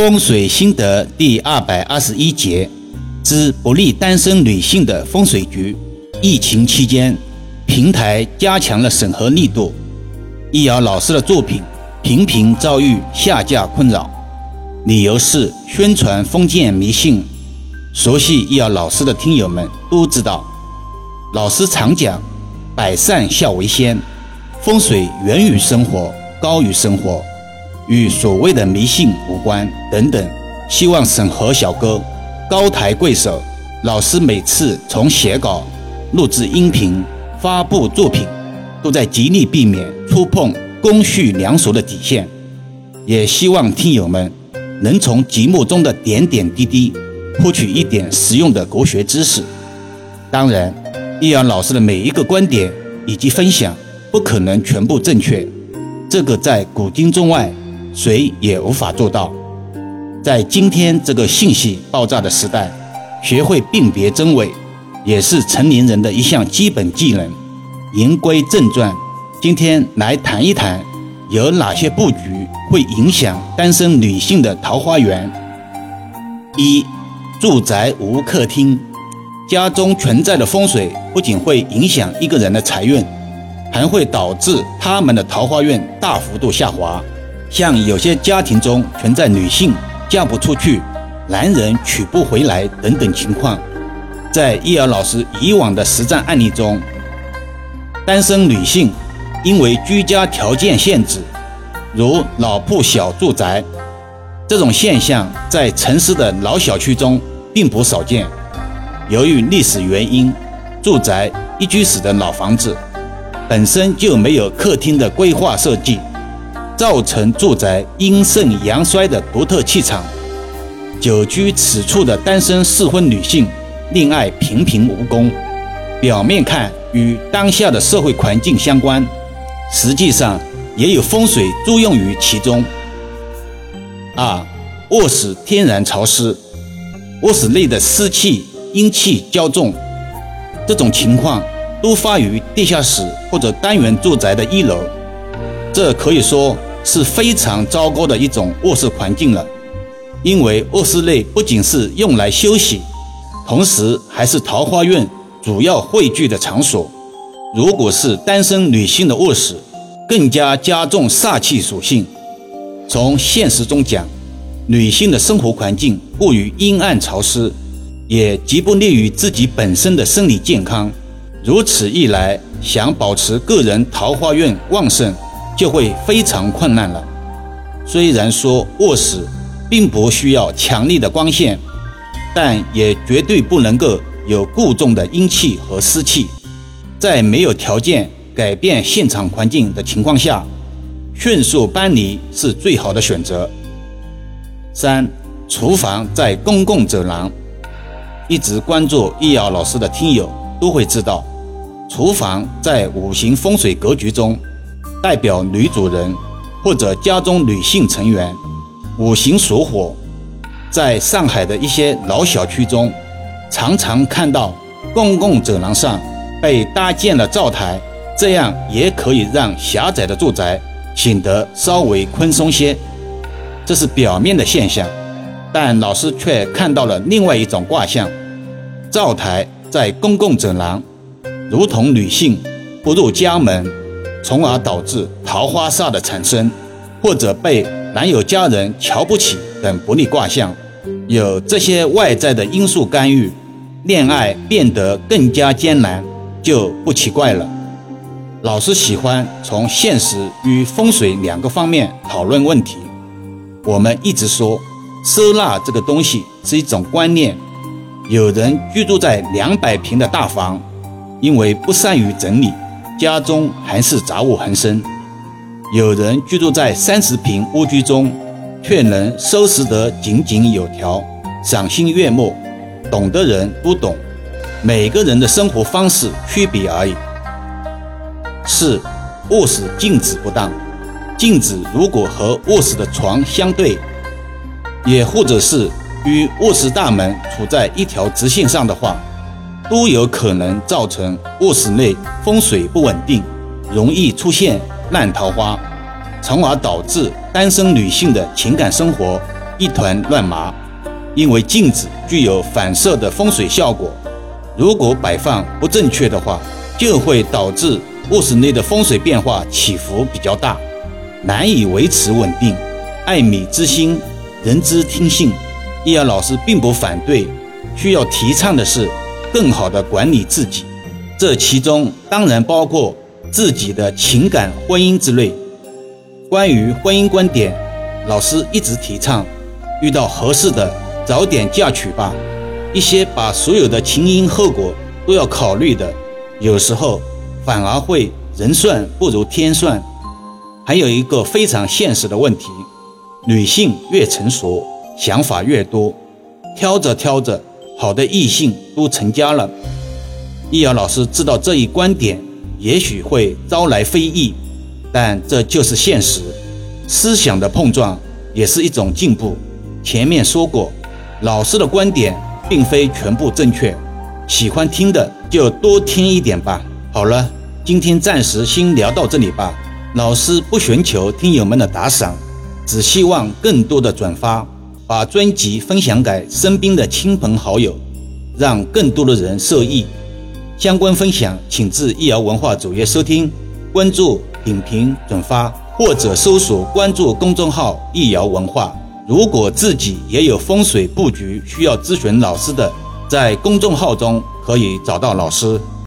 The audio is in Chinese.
风水心得第二百二十一节之不利单身女性的风水局。疫情期间，平台加强了审核力度，易遥老师的作品频频遭遇下架困扰，理由是宣传封建迷信。熟悉易遥老师的听友们都知道，老师常讲“百善孝为先”，风水源于生活，高于生活。与所谓的迷信无关等等，希望审核小哥高抬贵手。老师每次从写稿、录制音频、发布作品，都在极力避免触碰公序良俗的底线。也希望听友们能从节目中的点点滴滴，获取一点实用的国学知识。当然，易阳老师的每一个观点以及分享，不可能全部正确，这个在古今中外。谁也无法做到。在今天这个信息爆炸的时代，学会辨别真伪，也是成年人的一项基本技能。言归正传，今天来谈一谈，有哪些布局会影响单身女性的桃花源？一、住宅无客厅，家中存在的风水不仅会影响一个人的财运，还会导致他们的桃花运大幅度下滑。像有些家庭中存在女性嫁不出去、男人娶不回来等等情况，在易儿老师以往的实战案例中，单身女性因为居家条件限制，如老铺小住宅，这种现象在城市的老小区中并不少见。由于历史原因，住宅一居室的老房子本身就没有客厅的规划设计。造成住宅阴盛阳衰的独特气场。久居此处的单身适婚女性，恋爱频频无功。表面看与当下的社会环境相关，实际上也有风水作用于其中。二、卧室天然潮湿，卧室内的湿气、阴气较重，这种情况多发于地下室或者单元住宅的一楼。这可以说。是非常糟糕的一种卧室环境了，因为卧室内不仅是用来休息，同时还是桃花运主要汇聚的场所。如果是单身女性的卧室，更加加重煞气属性。从现实中讲，女性的生活环境过于阴暗潮湿，也极不利于自己本身的生理健康。如此一来，想保持个人桃花运旺盛。就会非常困难了。虽然说卧室并不需要强力的光线，但也绝对不能够有固重的阴气和湿气。在没有条件改变现场环境的情况下，迅速搬离是最好的选择。三、厨房在公共走廊。一直关注易遥老师的听友都会知道，厨房在五行风水格局中。代表女主人或者家中女性成员，五行属火，在上海的一些老小区中，常常看到公共走廊上被搭建了灶台，这样也可以让狭窄的住宅显得稍微宽松些。这是表面的现象，但老师却看到了另外一种卦象：灶台在公共走廊，如同女性不入家门。从而导致桃花煞的产生，或者被男友家人瞧不起等不利卦象，有这些外在的因素干预，恋爱变得更加艰难，就不奇怪了。老师喜欢从现实与风水两个方面讨论问题。我们一直说，收纳这个东西是一种观念。有人居住在两百平的大房，因为不善于整理。家中还是杂物横生，有人居住在三十平屋居中，却能收拾得井井有条，赏心悦目。懂的人都懂，每个人的生活方式区别而已。四，卧室镜子不当，镜子如果和卧室的床相对，也或者是与卧室大门处在一条直线上的话。都有可能造成卧室内风水不稳定，容易出现烂桃花，从而导致单身女性的情感生活一团乱麻。因为镜子具有反射的风水效果，如果摆放不正确的话，就会导致卧室内的风水变化起伏比较大，难以维持稳定。爱米之心，人之听性。易遥老师并不反对，需要提倡的是更好的管理自己，这其中当然包括自己的情感、婚姻之类。关于婚姻观点，老师一直提倡，遇到合适的。早点嫁娶吧。一些把所有的前因后果都要考虑的，有时候反而会人算不如天算。还有一个非常现实的问题：女性越成熟，想法越多，挑着挑着，好的异性都成家了。易遥老师知道这一观点也许会招来非议，但这就是现实。思想的碰撞也是一种进步。前面说过。老师的观点并非全部正确，喜欢听的就多听一点吧。好了，今天暂时先聊到这里吧。老师不寻求听友们的打赏，只希望更多的转发，把专辑分享给身边的亲朋好友，让更多的人受益。相关分享请至易瑶文化主页收听、关注、点评、转发，或者搜索关注公众号“易瑶文化”。如果自己也有风水布局需要咨询老师的，在公众号中可以找到老师。